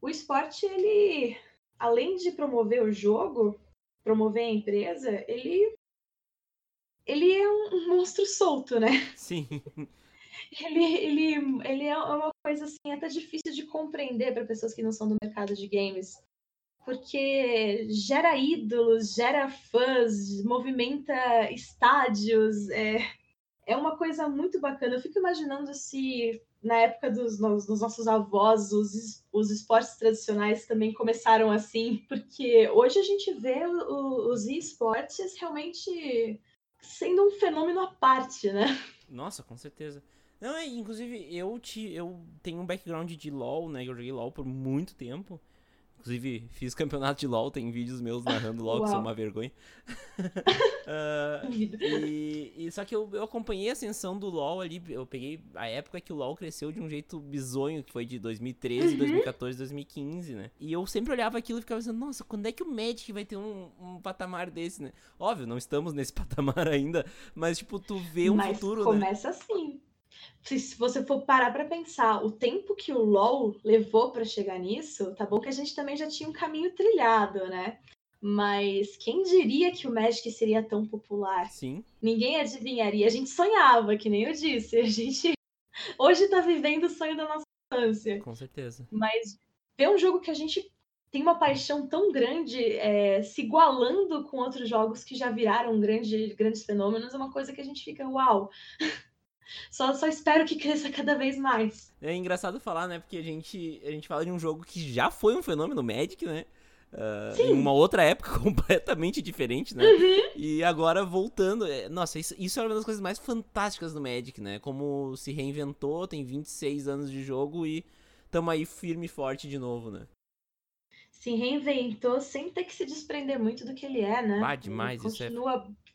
o esporte, ele, além de promover o jogo, promover a empresa, ele ele é um monstro solto, né? Sim. Ele, ele, ele é uma coisa assim até difícil de compreender para pessoas que não são do mercado de games. Porque gera ídolos, gera fãs, movimenta estádios, é, é uma coisa muito bacana. Eu fico imaginando se na época dos, dos nossos avós, os, os esportes tradicionais também começaram assim, porque hoje a gente vê o, os esportes realmente sendo um fenômeno à parte, né? Nossa, com certeza. Não, é, inclusive, eu, te, eu tenho um background de LoL, né? Eu joguei LoL por muito tempo. Inclusive, fiz campeonato de LoL, tem vídeos meus narrando LoL, Uau. que são uma vergonha. uh, e, e, só que eu, eu acompanhei a ascensão do LoL ali, eu peguei a época que o LoL cresceu de um jeito bizonho, que foi de 2013, uhum. 2014, 2015, né? E eu sempre olhava aquilo e ficava pensando, nossa, quando é que o Magic vai ter um, um patamar desse, né? Óbvio, não estamos nesse patamar ainda, mas tipo, tu vê um mas futuro, começa né? Começa assim se você for parar para pensar o tempo que o LoL levou para chegar nisso, tá bom que a gente também já tinha um caminho trilhado, né? Mas quem diria que o Magic seria tão popular? Sim. Ninguém adivinharia. A gente sonhava, que nem eu disse. A gente hoje tá vivendo o sonho da nossa infância. Com certeza. Mas ver um jogo que a gente tem uma paixão tão grande, é, se igualando com outros jogos que já viraram grande, grandes fenômenos, é uma coisa que a gente fica, uau! Só, só espero que cresça cada vez mais. É engraçado falar, né? Porque a gente, a gente fala de um jogo que já foi um fenômeno Magic, né? Uh, em uma outra época completamente diferente, né? Uhum. E agora voltando. É, nossa, isso, isso é uma das coisas mais fantásticas do Magic, né? Como se reinventou, tem 26 anos de jogo e tamo aí firme e forte de novo, né? Se reinventou sem ter que se desprender muito do que ele é, né? Ah, demais, ele isso é.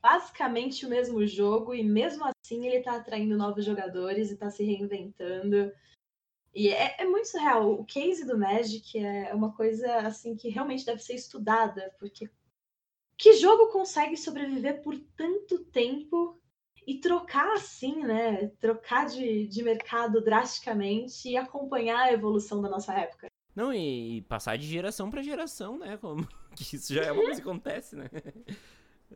Basicamente o mesmo jogo e mesmo assim ele tá atraindo novos jogadores e tá se reinventando. E é, é, muito surreal. O case do Magic é uma coisa assim que realmente deve ser estudada, porque que jogo consegue sobreviver por tanto tempo e trocar assim, né? Trocar de, de mercado drasticamente e acompanhar a evolução da nossa época. Não, e, passar de geração para geração, né? Como isso já é uma coisa que acontece, né?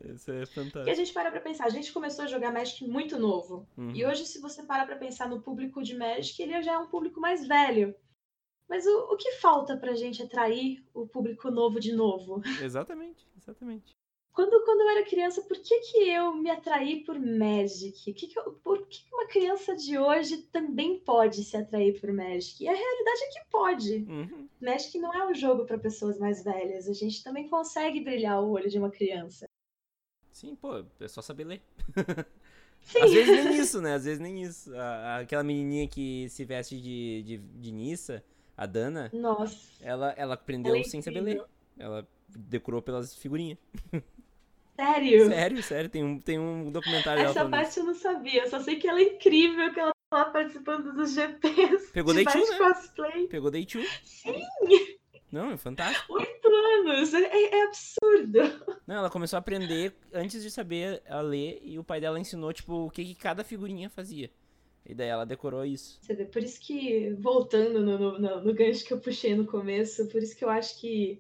Isso é fantástico. E a gente para pra pensar, a gente começou a jogar Magic muito novo. Uhum. E hoje, se você parar pra pensar no público de Magic, ele já é um público mais velho. Mas o, o que falta pra gente atrair o público novo de novo? Exatamente, exatamente. Quando, quando eu era criança, por que, que eu me atraí por Magic? Que que eu, por que uma criança de hoje também pode se atrair por Magic? E a realidade é que pode. Uhum. Magic não é um jogo para pessoas mais velhas. A gente também consegue brilhar o olho de uma criança. Sim, pô, é só saber ler. Sim. Às vezes nem isso, né? Às vezes nem isso. A, aquela menininha que se veste de, de, de Nissa, a Dana. Nossa. Ela, ela aprendeu ela é sem saber ler. Ela decorou pelas figurinhas. Sério? Sério, sério. Tem um, tem um documentário Essa dela parte eu não sabia. Eu só sei que ela é incrível, que ela tá lá participando dos GPs. Pegou Day 2, né? Cosplay. Pegou Day 2. Sim! Não, é fantástico. Oito anos! É, é, absurdo! Não, ela começou a aprender antes de saber a ler e o pai dela ensinou, tipo, o que, que cada figurinha fazia. E daí ela decorou isso. Você vê, por isso que, voltando no, no, no gancho que eu puxei no começo, por isso que eu acho que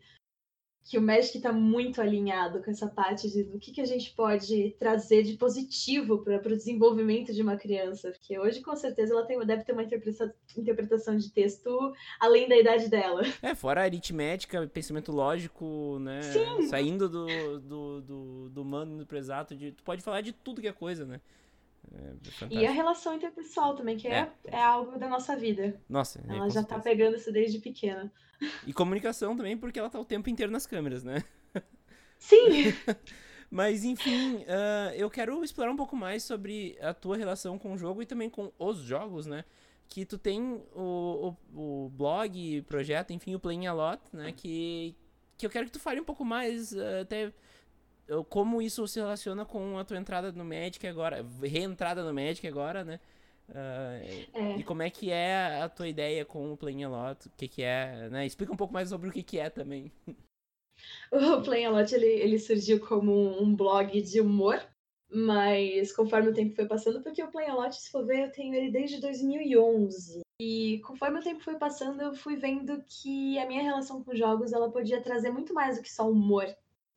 que o Magic está muito alinhado com essa parte de do que, que a gente pode trazer de positivo para o desenvolvimento de uma criança. Porque hoje, com certeza, ela tem, deve ter uma interpretação, interpretação de texto além da idade dela. É, fora aritmética, pensamento lógico, né? Sim. Saindo do, do, do, do humano pro exato. De, tu pode falar de tudo que é coisa, né? É, e a relação interpessoal também, que é, é, é algo da nossa vida. Nossa, é, ela já tá pegando isso desde pequena. E comunicação também, porque ela tá o tempo inteiro nas câmeras, né? Sim! Mas enfim, uh, eu quero explorar um pouco mais sobre a tua relação com o jogo e também com os jogos, né? Que tu tem o, o, o blog, projeto, enfim, o Playing a Lot, né? Que, que eu quero que tu fale um pouco mais, uh, até como isso se relaciona com a tua entrada no Magic agora, reentrada no Magic agora, né? Uh, é. E como é que é a tua ideia com o Playing a Lot? O que, que é, né? Explica um pouco mais sobre o que, que é também. O Playing a Lot, ele, ele surgiu como um blog de humor, mas conforme o tempo foi passando, porque o Play a Lot, se for ver, eu tenho ele desde 2011. E conforme o tempo foi passando, eu fui vendo que a minha relação com jogos, ela podia trazer muito mais do que só humor.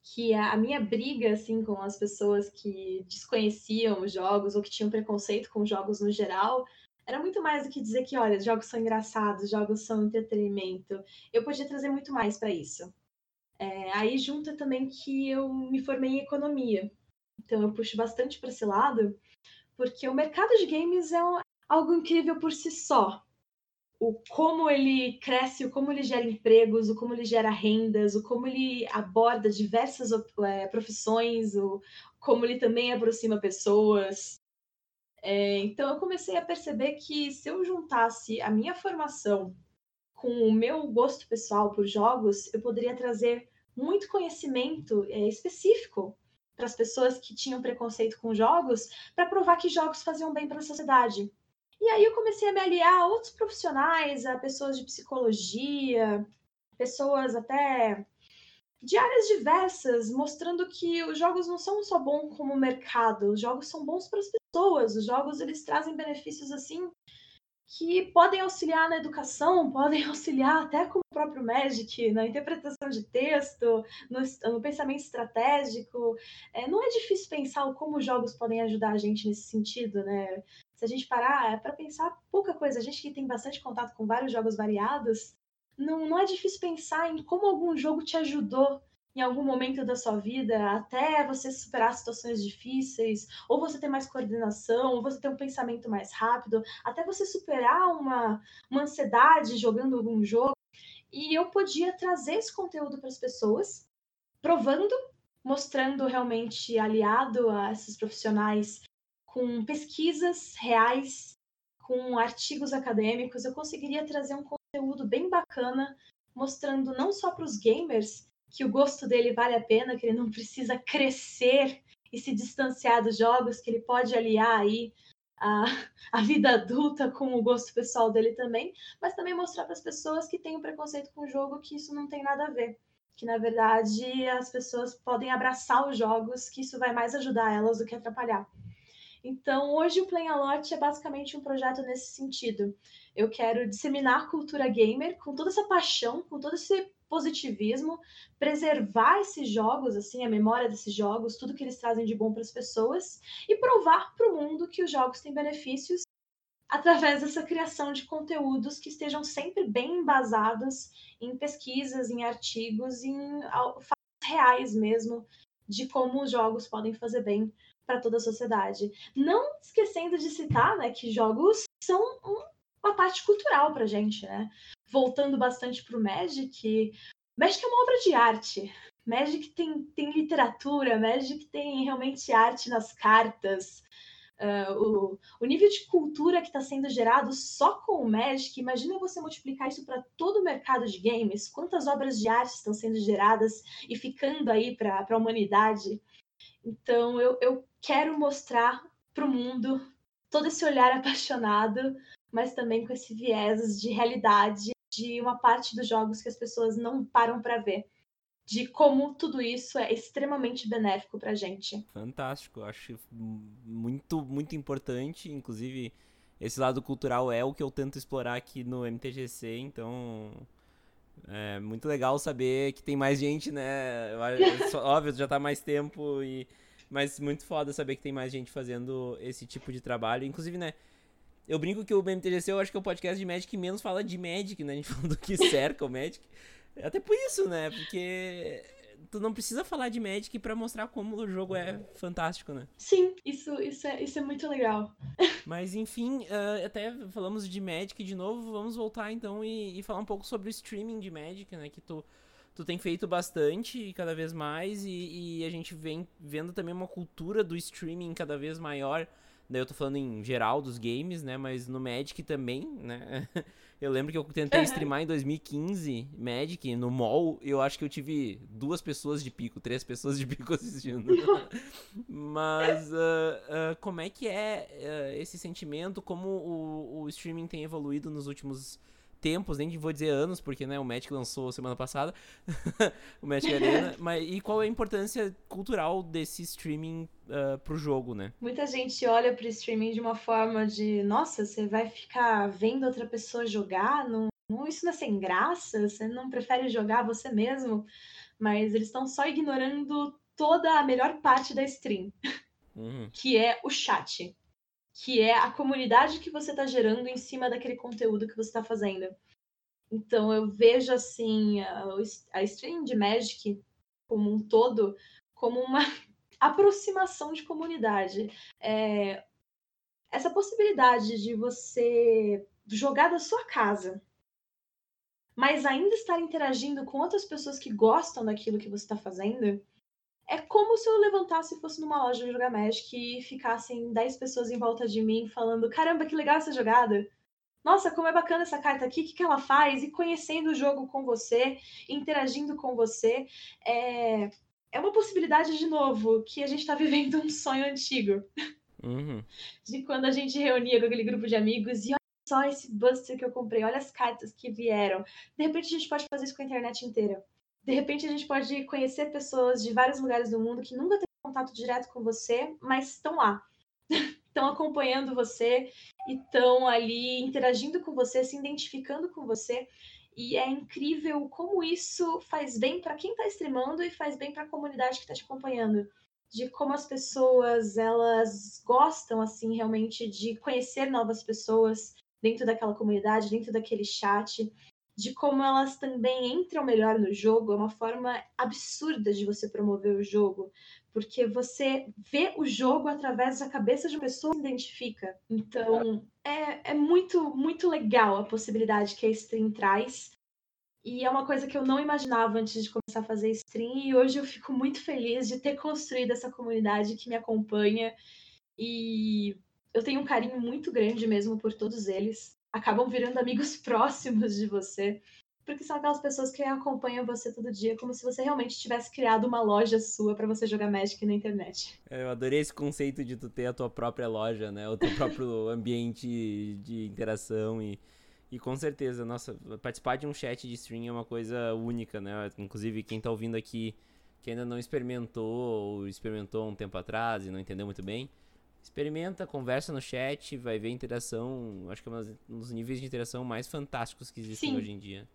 Que a minha briga, assim, com as pessoas que desconheciam os jogos ou que tinham preconceito com jogos no geral, era muito mais do que dizer que, olha, jogos são engraçados, jogos são entretenimento. Eu podia trazer muito mais para isso. É, aí junta também que eu me formei em economia. Então eu puxo bastante para esse lado, porque o mercado de games é um, algo incrível por si só. O como ele cresce, o como ele gera empregos, o como ele gera rendas, o como ele aborda diversas é, profissões, o como ele também aproxima pessoas. É, então eu comecei a perceber que se eu juntasse a minha formação com o meu gosto pessoal por jogos, eu poderia trazer muito conhecimento é, específico para as pessoas que tinham preconceito com jogos, para provar que jogos faziam bem para a sociedade. E aí eu comecei a me aliar a outros profissionais, a pessoas de psicologia, pessoas até de áreas diversas, mostrando que os jogos não são só bons como mercado, os jogos são bons para as pessoas, os jogos eles trazem benefícios assim que podem auxiliar na educação, podem auxiliar até com o próprio Magic, na interpretação de texto, no, no pensamento estratégico. É, não é difícil pensar como jogos podem ajudar a gente nesse sentido, né? Se a gente parar é para pensar pouca coisa, a gente que tem bastante contato com vários jogos variados, não, não é difícil pensar em como algum jogo te ajudou em algum momento da sua vida, até você superar situações difíceis, ou você ter mais coordenação, ou você ter um pensamento mais rápido, até você superar uma, uma ansiedade jogando algum jogo. E eu podia trazer esse conteúdo para as pessoas, provando, mostrando realmente aliado a esses profissionais com pesquisas reais, com artigos acadêmicos, eu conseguiria trazer um conteúdo bem bacana, mostrando não só para os gamers que o gosto dele vale a pena, que ele não precisa crescer e se distanciar dos jogos, que ele pode aliar aí a, a vida adulta com o gosto pessoal dele também, mas também mostrar para as pessoas que têm um preconceito com o jogo que isso não tem nada a ver. Que na verdade as pessoas podem abraçar os jogos, que isso vai mais ajudar elas do que atrapalhar. Então, hoje o Play Lot é basicamente um projeto nesse sentido. Eu quero disseminar cultura gamer com toda essa paixão, com todo esse positivismo, preservar esses jogos, assim, a memória desses jogos, tudo que eles trazem de bom para as pessoas e provar para o mundo que os jogos têm benefícios através dessa criação de conteúdos que estejam sempre bem embasados em pesquisas, em artigos, em fatos reais mesmo de como os jogos podem fazer bem para toda a sociedade. Não esquecendo de citar, né, que jogos são um, uma parte cultural para gente, né? Voltando bastante para o Magic, Magic é uma obra de arte. Magic tem, tem literatura, Magic tem realmente arte nas cartas. Uh, o, o nível de cultura que está sendo gerado só com o Magic, imagina você multiplicar isso para todo o mercado de games, quantas obras de arte estão sendo geradas e ficando aí para a humanidade. Então eu, eu quero mostrar para o mundo todo esse olhar apaixonado, mas também com esse viés de realidade de uma parte dos jogos que as pessoas não param para ver. De como tudo isso é extremamente benéfico pra gente. Fantástico, acho muito, muito importante. Inclusive, esse lado cultural é o que eu tento explorar aqui no MTGC, então é muito legal saber que tem mais gente, né? Óbvio, já tá mais tempo e mas muito foda saber que tem mais gente fazendo esse tipo de trabalho. Inclusive, né, eu brinco que o BMTGC eu acho que é o podcast de Magic que menos fala de Magic, né? A gente fala do que cerca o Magic. Até por isso, né? Porque tu não precisa falar de Magic para mostrar como o jogo é fantástico, né? Sim, isso, isso, é, isso é muito legal. Mas enfim, uh, até falamos de Magic de novo, vamos voltar então e, e, falar um pouco sobre o streaming de Magic, né? Que tu, tu tem feito bastante cada vez mais e, e a gente vem vendo também uma cultura do streaming cada vez maior Daí eu tô falando em geral dos games, né? Mas no Magic também, né? Eu lembro que eu tentei streamar em 2015 Magic no mall. Eu acho que eu tive duas pessoas de pico, três pessoas de pico assistindo. Mas uh, uh, como é que é uh, esse sentimento? Como o, o streaming tem evoluído nos últimos tempos, nem vou dizer anos, porque né, o Magic lançou semana passada, o Magic Arena, mas e qual é a importância cultural desse streaming uh, pro jogo, né? Muita gente olha pro streaming de uma forma de, nossa, você vai ficar vendo outra pessoa jogar, não, não isso não é sem graça, você não prefere jogar você mesmo, mas eles estão só ignorando toda a melhor parte da stream, uhum. que é o chat que é a comunidade que você está gerando em cima daquele conteúdo que você está fazendo. Então eu vejo assim a, a stream de Magic como um todo como uma aproximação de comunidade. É, essa possibilidade de você jogar da sua casa, mas ainda estar interagindo com outras pessoas que gostam daquilo que você está fazendo, é como se eu levantasse e fosse numa loja de jogar Magic e ficassem 10 pessoas em volta de mim falando: caramba, que legal essa jogada! Nossa, como é bacana essa carta aqui, o que, que ela faz? E conhecendo o jogo com você, interagindo com você. É, é uma possibilidade, de novo, que a gente está vivendo um sonho antigo. Uhum. De quando a gente reunia com aquele grupo de amigos e olha só esse buster que eu comprei, olha as cartas que vieram. De repente a gente pode fazer isso com a internet inteira. De repente, a gente pode conhecer pessoas de vários lugares do mundo que nunca têm contato direto com você, mas estão lá. Estão acompanhando você estão ali interagindo com você, se identificando com você. E é incrível como isso faz bem para quem está streamando e faz bem para a comunidade que está te acompanhando. De como as pessoas elas gostam assim realmente de conhecer novas pessoas dentro daquela comunidade, dentro daquele chat de como elas também entram melhor no jogo, é uma forma absurda de você promover o jogo, porque você vê o jogo através da cabeça de uma pessoa que se identifica. Então, é, é muito, muito legal a possibilidade que a stream traz. E é uma coisa que eu não imaginava antes de começar a fazer stream, e hoje eu fico muito feliz de ter construído essa comunidade que me acompanha. E eu tenho um carinho muito grande mesmo por todos eles acabam virando amigos próximos de você, porque são aquelas pessoas que acompanham você todo dia, como se você realmente tivesse criado uma loja sua para você jogar Magic na internet. É, eu adorei esse conceito de tu ter a tua própria loja, né? O teu próprio ambiente de interação e e com certeza, nossa, participar de um chat de stream é uma coisa única, né? Inclusive, quem tá ouvindo aqui que ainda não experimentou ou experimentou um tempo atrás e não entendeu muito bem, Experimenta, conversa no chat, vai ver interação. Acho que é um dos níveis de interação mais fantásticos que existem Sim. hoje em dia.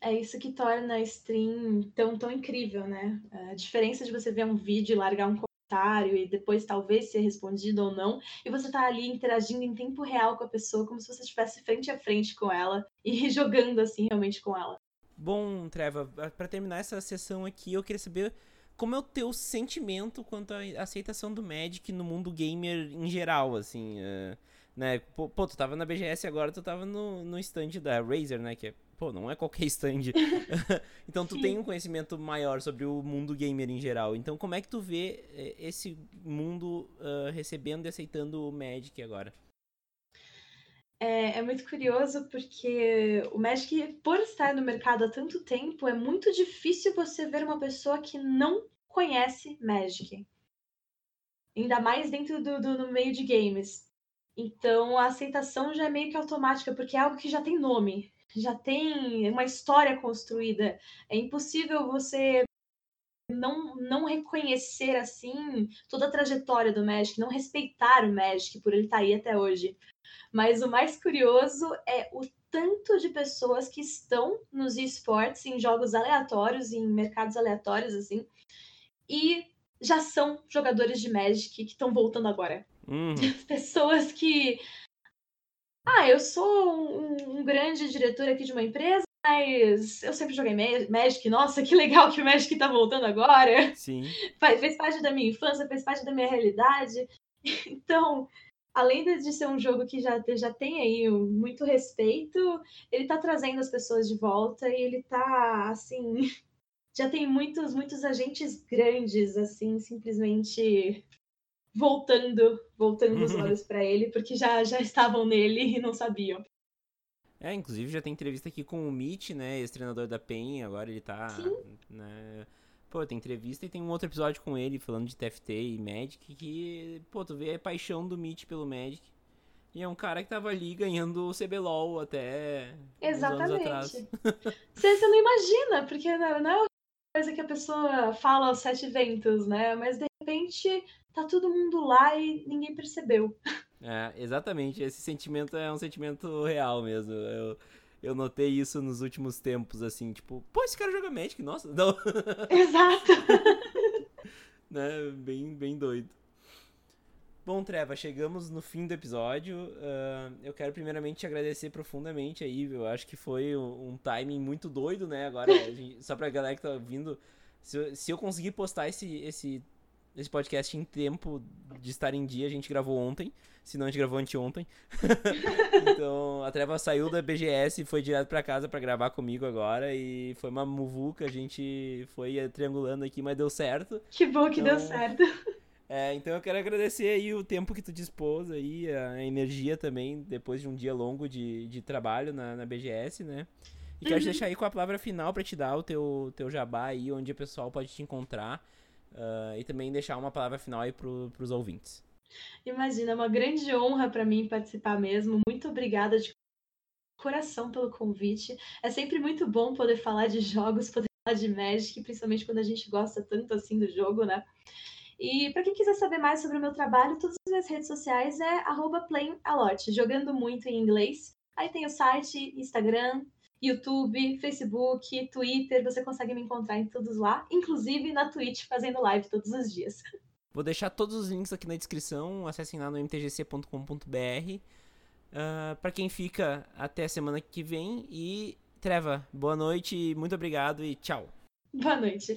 É isso que torna a stream tão, tão incrível, né? A diferença de você ver um vídeo, largar um comentário e depois talvez ser respondido ou não, e você tá ali interagindo em tempo real com a pessoa, como se você estivesse frente a frente com ela e jogando assim realmente com ela. Bom, Treva, para terminar essa sessão aqui, eu queria saber como é o teu sentimento quanto à aceitação do Magic no mundo gamer em geral, assim, uh, né? Pô, pô, tu tava na BGS agora, tu tava no, no stand da Razer, né? Que é, pô, não é qualquer stand. então tu tem um conhecimento maior sobre o mundo gamer em geral. Então como é que tu vê eh, esse mundo uh, recebendo e aceitando o Magic agora? É, é, muito curioso porque o Magic, por estar no mercado há tanto tempo, é muito difícil você ver uma pessoa que não conhece Magic. Ainda mais dentro do, do no meio de games. Então a aceitação já é meio que automática, porque é algo que já tem nome, já tem uma história construída. É impossível você não, não reconhecer assim toda a trajetória do Magic, não respeitar o Magic por ele estar tá aí até hoje. Mas o mais curioso é o tanto de pessoas que estão nos esportes, em jogos aleatórios, em mercados aleatórios, assim, e já são jogadores de Magic que estão voltando agora. Uhum. Pessoas que. Ah, eu sou um, um, grande diretor aqui de uma empresa, mas eu sempre joguei Magic. Nossa, que legal que o Magic tá voltando agora. Sim. Fez parte da minha infância, fez parte da minha realidade. Então, além de ser um jogo que já, já tem aí muito respeito, ele tá trazendo as pessoas de volta e ele tá, assim, já tem muitos, muitos agentes grandes, assim, simplesmente voltando, voltando os olhos para ele, porque já, já estavam nele e não sabiam. É, inclusive já tem entrevista aqui com o Mitch, né, ex-treinador da PEN, agora ele tá, Sim. né, pô, tem entrevista e tem um outro episódio com ele falando de TFT e Magic que, pô, tu vê a paixão do Mitch pelo Magic. E é um cara que tava ali ganhando o CBLOL até Exatamente. Você, você não imagina, porque não, é uma coisa que a pessoa fala aos sete ventos, né? Mas de repente tá todo mundo lá e ninguém percebeu. É, exatamente. Esse sentimento é um sentimento real mesmo. Eu, eu notei isso nos últimos tempos, assim, tipo, pô, esse cara joga Magic, nossa, não. Exato. né, bem, bem doido. Bom, Treva, chegamos no fim do episódio. Uh, eu quero primeiramente te agradecer profundamente aí. Eu acho que foi um, um timing muito doido, né? Agora, gente, só pra galera que tá vindo, se, se eu conseguir postar esse, esse esse podcast em tempo de estar em dia. A gente gravou ontem, se não a gente gravou anteontem. então a Treva saiu da BGS e foi direto para casa para gravar comigo agora. E foi uma muvuca, a gente foi triangulando aqui, mas deu certo. Que bom que então, deu certo. É, então eu quero agradecer aí o tempo que tu dispôs aí, a energia também, depois de um dia longo de, de trabalho na, na BGS, né? E quero uhum. te deixar aí com a palavra final para te dar o teu, teu jabá aí, onde o pessoal pode te encontrar uh, e também deixar uma palavra final aí para os ouvintes. Imagina, é uma grande honra para mim participar mesmo. Muito obrigada de coração pelo convite. É sempre muito bom poder falar de jogos, poder falar de Magic, principalmente quando a gente gosta tanto assim do jogo, né? E para quem quiser saber mais sobre o meu trabalho, todas as minhas redes sociais é playingalot, jogando muito em inglês. Aí tem o site, Instagram, YouTube, Facebook, Twitter, você consegue me encontrar em todos lá, inclusive na Twitch fazendo live todos os dias. Vou deixar todos os links aqui na descrição, acessem lá no mtgc.com.br. Uh, ah, para quem fica até a semana que vem e Treva, boa noite, muito obrigado e tchau. Boa noite.